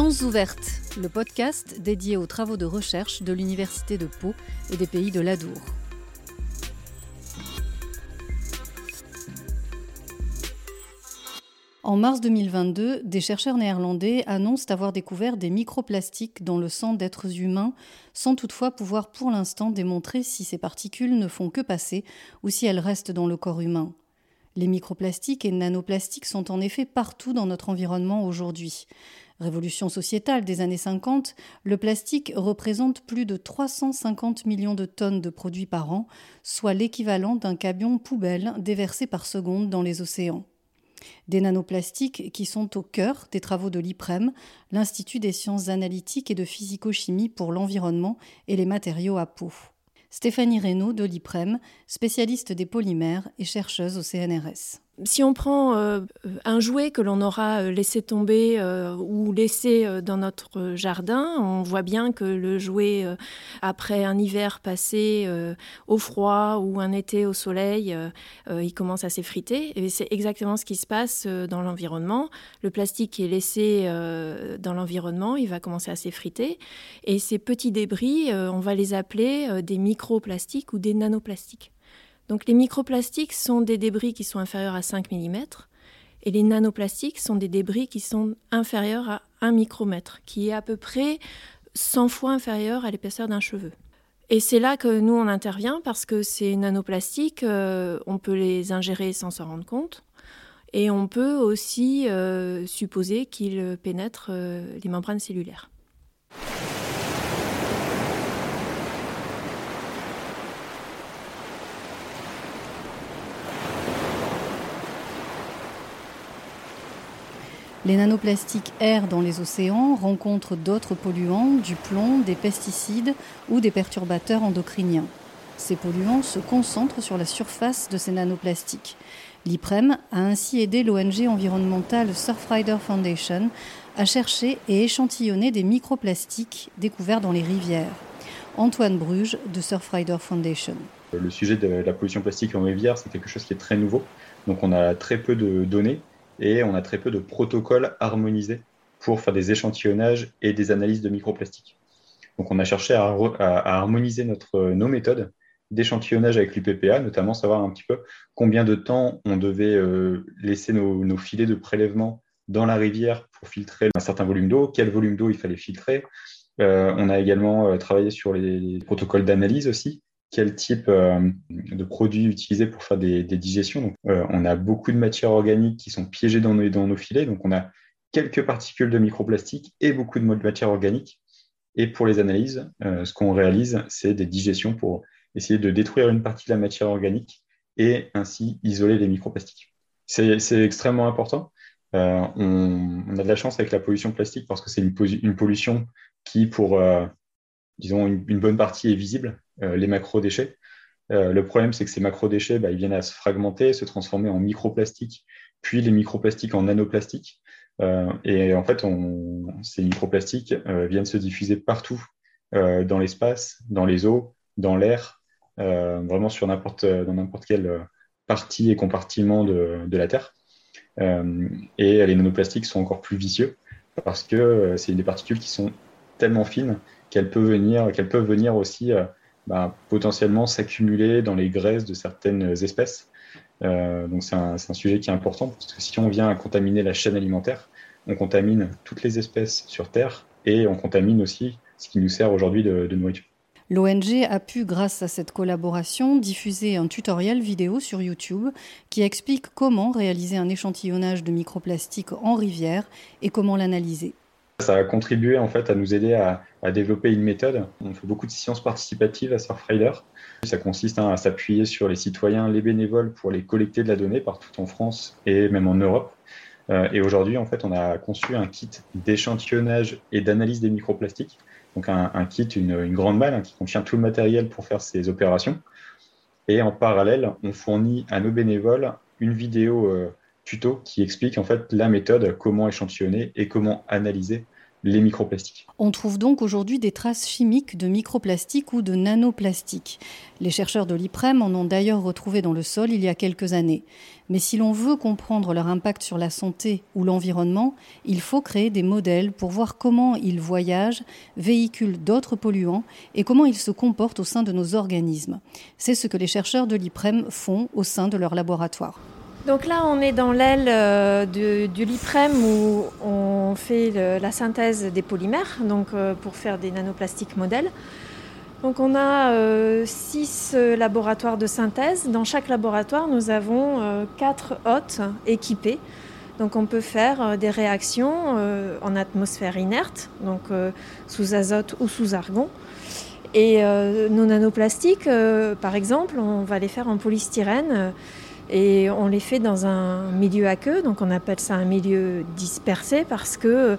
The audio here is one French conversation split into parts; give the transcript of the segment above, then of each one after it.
Sciences ouvertes, le podcast dédié aux travaux de recherche de l'Université de Pau et des pays de l'Adour. En mars 2022, des chercheurs néerlandais annoncent avoir découvert des microplastiques dans le sang d'êtres humains, sans toutefois pouvoir pour l'instant démontrer si ces particules ne font que passer ou si elles restent dans le corps humain. Les microplastiques et nanoplastiques sont en effet partout dans notre environnement aujourd'hui. Révolution sociétale des années 50, le plastique représente plus de 350 millions de tonnes de produits par an, soit l'équivalent d'un camion poubelle déversé par seconde dans les océans. Des nanoplastiques qui sont au cœur des travaux de l'IPREM, l'Institut des sciences analytiques et de physico-chimie pour l'environnement et les matériaux à peau. Stéphanie Reynaud de l'IPREM, spécialiste des polymères et chercheuse au CNRS si on prend euh, un jouet que l'on aura euh, laissé tomber euh, ou laissé dans notre jardin, on voit bien que le jouet, après un hiver passé au froid ou un été au soleil, il commence à s'effriter. Et c'est exactement ce qui se passe dans l'environnement. Le plastique est laissé dans l'environnement, il va commencer à s'effriter. Et ces petits débris, on va les appeler des microplastiques ou des nanoplastiques. Donc les microplastiques sont des débris qui sont inférieurs à 5 mm et les nanoplastiques sont des débris qui sont inférieurs à 1 micromètre, qui est à peu près 100 fois inférieur à l'épaisseur d'un cheveu. Et c'est là que nous, on intervient parce que ces nanoplastiques, euh, on peut les ingérer sans s'en rendre compte. Et on peut aussi euh, supposer qu'ils pénètrent euh, les membranes cellulaires. Les nanoplastiques errent dans les océans, rencontrent d'autres polluants, du plomb, des pesticides ou des perturbateurs endocriniens. Ces polluants se concentrent sur la surface de ces nanoplastiques. L'IPREM a ainsi aidé l'ONG environnementale Surfrider Foundation à chercher et échantillonner des microplastiques découverts dans les rivières. Antoine Bruges de Surfrider Foundation. Le sujet de la pollution plastique en rivière, c'est quelque chose qui est très nouveau. Donc on a très peu de données et on a très peu de protocoles harmonisés pour faire des échantillonnages et des analyses de microplastiques. Donc on a cherché à, harmoniser notre, nos méthodes d'échantillonnage avec l'UPPA, notamment savoir un petit peu combien de temps on devait euh, laisser nos, filets de prélèvement dans la rivière pour filtrer un certain volume d'eau, quel volume d'eau il fallait filtrer. Euh, on a également euh, travaillé sur les protocoles d'analyse aussi, quel type euh, de produits utiliser pour faire des, digestions. Euh, on a beaucoup de matières organiques qui sont piégées dans nos, filets, donc on a quelques particules de microplastique et beaucoup de matières organiques. Et pour les analyses, euh, ce qu'on réalise, c'est des digestions pour essayer de détruire une partie de la matière organique et ainsi isoler les microplastiques. C'est extrêmement important. on, a de la chance avec la pollution plastique parce que c'est une, pollution qui, pour disons, une, bonne partie est visible, les macro-déchets. Euh, le problème, c'est que ces macro-déchets, bah, ils viennent à se fragmenter, se transformer en microplastiques, puis les microplastiques en nanoplastiques. Euh, et en fait, ces microplastiques viennent se diffuser partout dans l'espace, dans les eaux, dans l'air, vraiment sur n'importe, dans n'importe quelle partie et compartiment de, de la Terre. et les nanoplastiques sont encore plus vicieux parce que c'est des particules qui sont tellement fines qu'elles peuvent venir, qu'elles peuvent venir aussi euh, bah, potentiellement s'accumuler dans les graisses de certaines espèces. Euh, donc c'est un, sujet qui est important parce que si on vient à contaminer la chaîne alimentaire, on contamine toutes les espèces sur Terre et on contamine aussi ce qui nous sert aujourd'hui de, de nourriture. L'ONG a pu, grâce à cette collaboration, diffuser un tutoriel vidéo sur YouTube qui explique comment réaliser un échantillonnage de microplastiques en rivière et comment l'analyser. Ça a contribué en fait à nous aider à, développer une méthode. On fait beaucoup de sciences participatives à Surfrider. Ça consiste hein, à s'appuyer sur les citoyens, les bénévoles pour les collecter de la donnée partout en France et même en Europe. Euh, et aujourd'hui, en fait, on a conçu un kit d'échantillonnage et d'analyse des microplastiques. Donc un, kit, une, grande malle hein, qui contient tout le matériel pour faire ces opérations. Et en parallèle, on fournit à nos bénévoles une vidéo euh, qui explique en fait la méthode, comment échantillonner et comment analyser les microplastiques. On trouve donc aujourd'hui des traces chimiques de microplastiques ou de nanoplastiques. Les chercheurs de l'IPREM en ont d'ailleurs retrouvé dans le sol il y a quelques années. Mais si l'on veut comprendre leur impact sur la santé ou l'environnement, il faut créer des modèles pour voir comment ils voyagent, véhiculent d'autres polluants et comment ils se comportent au sein de nos organismes. C'est ce que les chercheurs de l'IPREM font au sein de leur laboratoire. Donc là, on est dans l'aile euh, du, LIPREM où on fait la synthèse des polymères, donc euh, pour faire des nanoplastiques modèles. Donc on a euh, six laboratoires de synthèse. Dans chaque laboratoire, nous avons quatre hôtes équipés. Donc on peut faire des réactions en atmosphère inerte, donc sous azote ou sous argon. Et nos nanoplastiques, par exemple, on va les faire en polystyrène et on les fait dans un milieu aqueux, donc on appelle ça un milieu dispersé parce que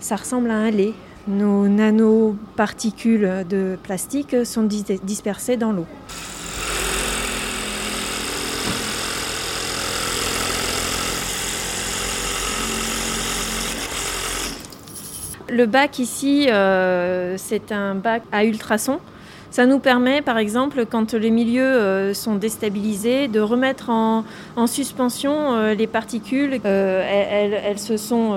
ça ressemble à un lait. Nos nanoparticules de plastique sont dispersées dans l'eau. Le bac ici, euh, c'est un bac à ultrasons. Ça nous permet, par exemple, quand les milieux euh, sont déstabilisés, de remettre en, suspension euh, les particules. Euh, elles, se sont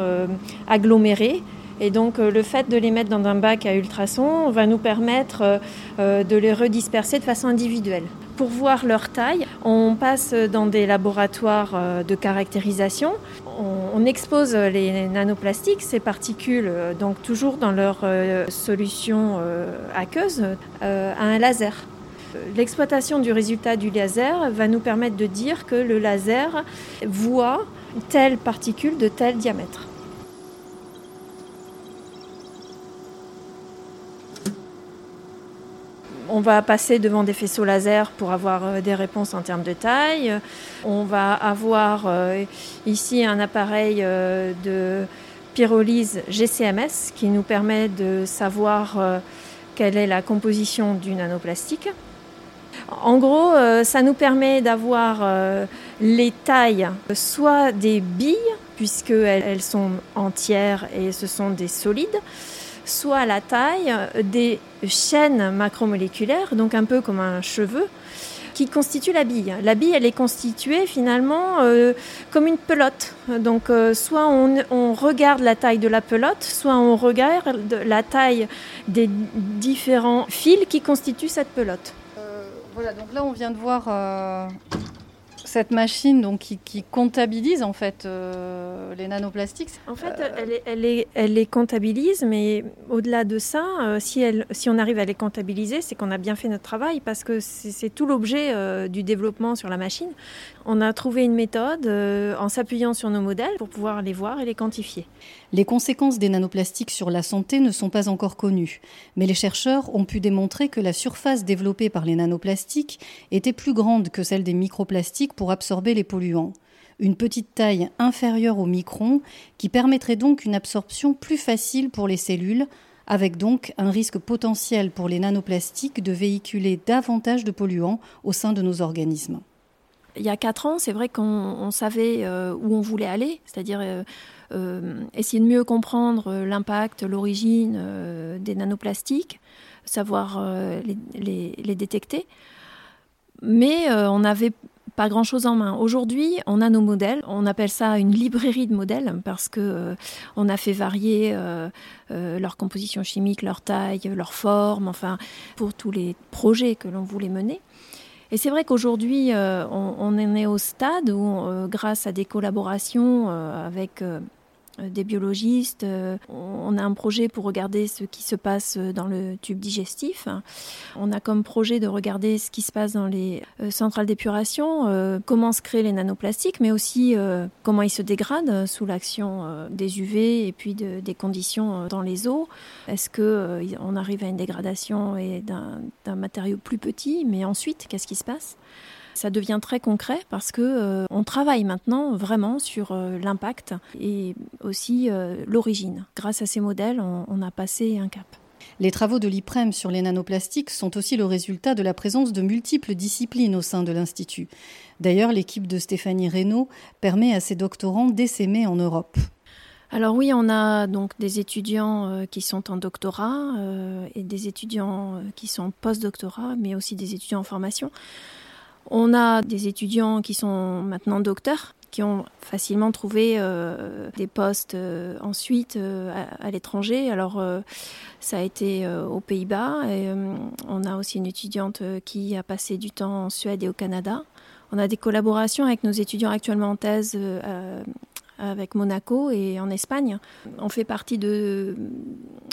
agglomérées. Et donc le fait de les mettre dans un bac à ultrasons va nous permettre de les redisperser de façon individuelle. Pour voir leur taille, on passe dans des laboratoires euh, de caractérisation. On, expose les nanoplastiques, ces particules, euh, donc toujours dans leur euh, solution aqueuse, à un laser. L'exploitation du résultat du laser va nous permettre de dire que le laser voit telle particule de tel diamètre. On va passer devant des faisceaux laser pour avoir euh, des réponses en termes de taille. On va avoir euh, ici un appareil euh, de pyrolyse GCMS qui nous permet de savoir quelle est la composition du nanoplastique. En gros, ça nous permet d'avoir les tailles, soit des billes, puisqu'elles sont entières et ce sont des solides, soit la taille des chaînes macromoléculaires, donc un peu comme un cheveu, qui constitue la bille. La bille, elle est constituée finalement euh, comme une pelote. Donc, euh, soit on, regarde la taille de la pelote, soit on regarde la taille des différents fils qui constituent cette pelote. Euh, voilà, donc là, on vient de voir cette machine donc, qui, comptabilise en fait euh, les nanoplastiques En fait, elle, elle, elle, les comptabilise, mais au-delà de ça, euh, si, elle, si on arrive à les comptabiliser, c'est qu'on a bien fait notre travail parce que c'est tout l'objet euh, du développement sur la machine. On a trouvé une méthode en s'appuyant sur nos modèles pour pouvoir les voir et les quantifier. Les conséquences des nanoplastiques sur la santé ne sont pas encore connues, mais les chercheurs ont pu démontrer que la surface développée par les nanoplastiques était plus grande que celle des microplastiques pour absorber les polluants. Une petite taille inférieure au micron qui permettrait donc une absorption plus facile pour les cellules, avec donc un risque potentiel pour les nanoplastiques de véhiculer davantage de polluants au sein de nos organismes. Il y a quatre ans, c'est vrai qu'on savait euh, où on voulait aller, c'est-à-dire euh, euh, essayer de mieux comprendre l'impact, l'origine des nanoplastiques, savoir les, détecter. Mais on n'avait pas grand-chose en main. Aujourd'hui, on a nos modèles. On appelle ça une librairie de modèles parce que on a fait varier leur composition chimique, leur taille, leur forme, enfin pour tous les projets que l'on voulait mener. Et c'est vrai qu'aujourd'hui, on, on, en est au stade où, grâce à des collaborations avec euh, des biologistes. Euh, on a un projet pour regarder ce qui se passe dans le tube digestif. On a comme projet de regarder ce qui se passe dans les euh, centrales d'épuration, comment se créent les nanoplastiques, mais aussi comment ils se dégradent sous l'action des UV et puis des conditions dans les eaux. Est-ce qu'on arrive à une dégradation d'un matériau plus petit, mais ensuite, qu'est-ce qui se passe? Ça devient très concret parce que euh, on travaille maintenant vraiment sur euh, l'impact et aussi euh, l'origine. Grâce à ces modèles, on, a passé un cap. Les travaux de l'IPREM sur les nanoplastiques sont aussi le résultat de la présence de multiples disciplines au sein de l'Institut. D'ailleurs, l'équipe de Stéphanie Reynaud permet à ses doctorants d'essaimer en Europe. alors oui, on a donc des étudiants qui sont en doctorat et des étudiants qui sont en post-doctorat, mais aussi des étudiants en formation. On a des étudiants qui sont maintenant docteurs, qui ont facilement trouvé euh, des postes euh, ensuite euh, à, l'étranger. Alors, ça a été aux Pays-Bas. On a aussi une étudiante qui a passé du temps en Suède et au Canada. On a des collaborations avec nos étudiants actuellement en thèse avec Monaco et en Espagne. On fait partie de,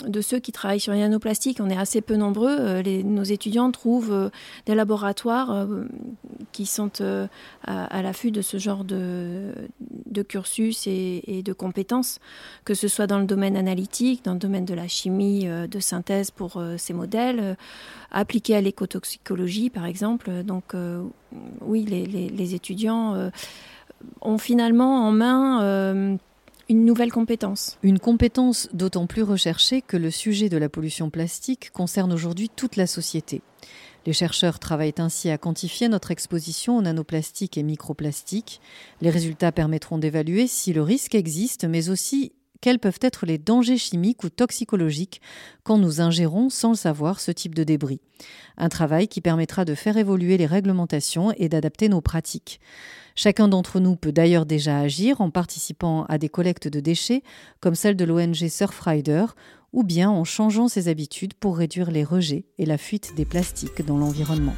de ceux qui travaillent sur les nanoplastiques. On est assez peu nombreux. Euh, nos étudiants trouvent euh, des laboratoires euh, qui sont à, l'affût de ce genre de, de cursus et, de compétences, que ce soit dans le domaine analytique, dans le domaine de la chimie de synthèse pour ces modèles, appliqués à l'écotoxicologie par exemple. Donc oui, les, les étudiants ont finalement en main euh, une nouvelle compétence. Une compétence d'autant plus recherchée que le sujet de la pollution plastique concerne aujourd'hui toute la société. Les chercheurs travaillent ainsi à quantifier notre exposition aux nanoplastiques et microplastiques. Les résultats permettront d'évaluer si le risque existe, mais aussi quels peuvent être les dangers chimiques ou toxicologiques quand nous ingérons sans le savoir ce type de débris. Un travail qui permettra de faire évoluer les réglementations et d'adapter nos pratiques. Chacun d'entre nous peut d'ailleurs déjà agir en participant à des collectes de déchets comme celle de l'ONG Surfrider ou bien en changeant ses habitudes pour réduire les rejets et la fuite des plastiques dans l'environnement.